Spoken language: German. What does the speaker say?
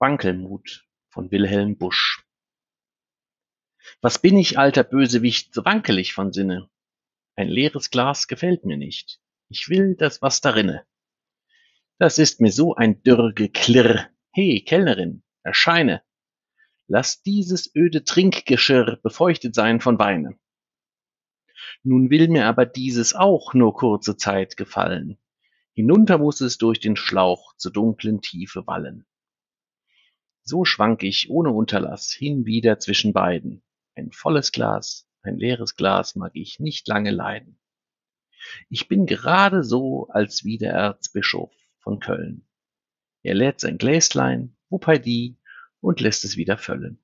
Wankelmut von Wilhelm Busch Was bin ich, alter Bösewicht, so wankelig von Sinne? Ein leeres Glas gefällt mir nicht, ich will das was darinne. Das ist mir so ein dürr Geklirr. He, Kellnerin, erscheine! Lass dieses öde Trinkgeschirr befeuchtet sein von Weine. Nun will mir aber dieses auch nur kurze Zeit gefallen. Hinunter muss es durch den Schlauch zur dunklen Tiefe wallen. So schwank ich ohne Unterlass hinwieder zwischen beiden. Ein volles Glas, ein leeres Glas mag ich nicht lange leiden. Ich bin gerade so als wie der Erzbischof von Köln. Er lädt sein Gläslein, Wupperdi, und lässt es wieder füllen.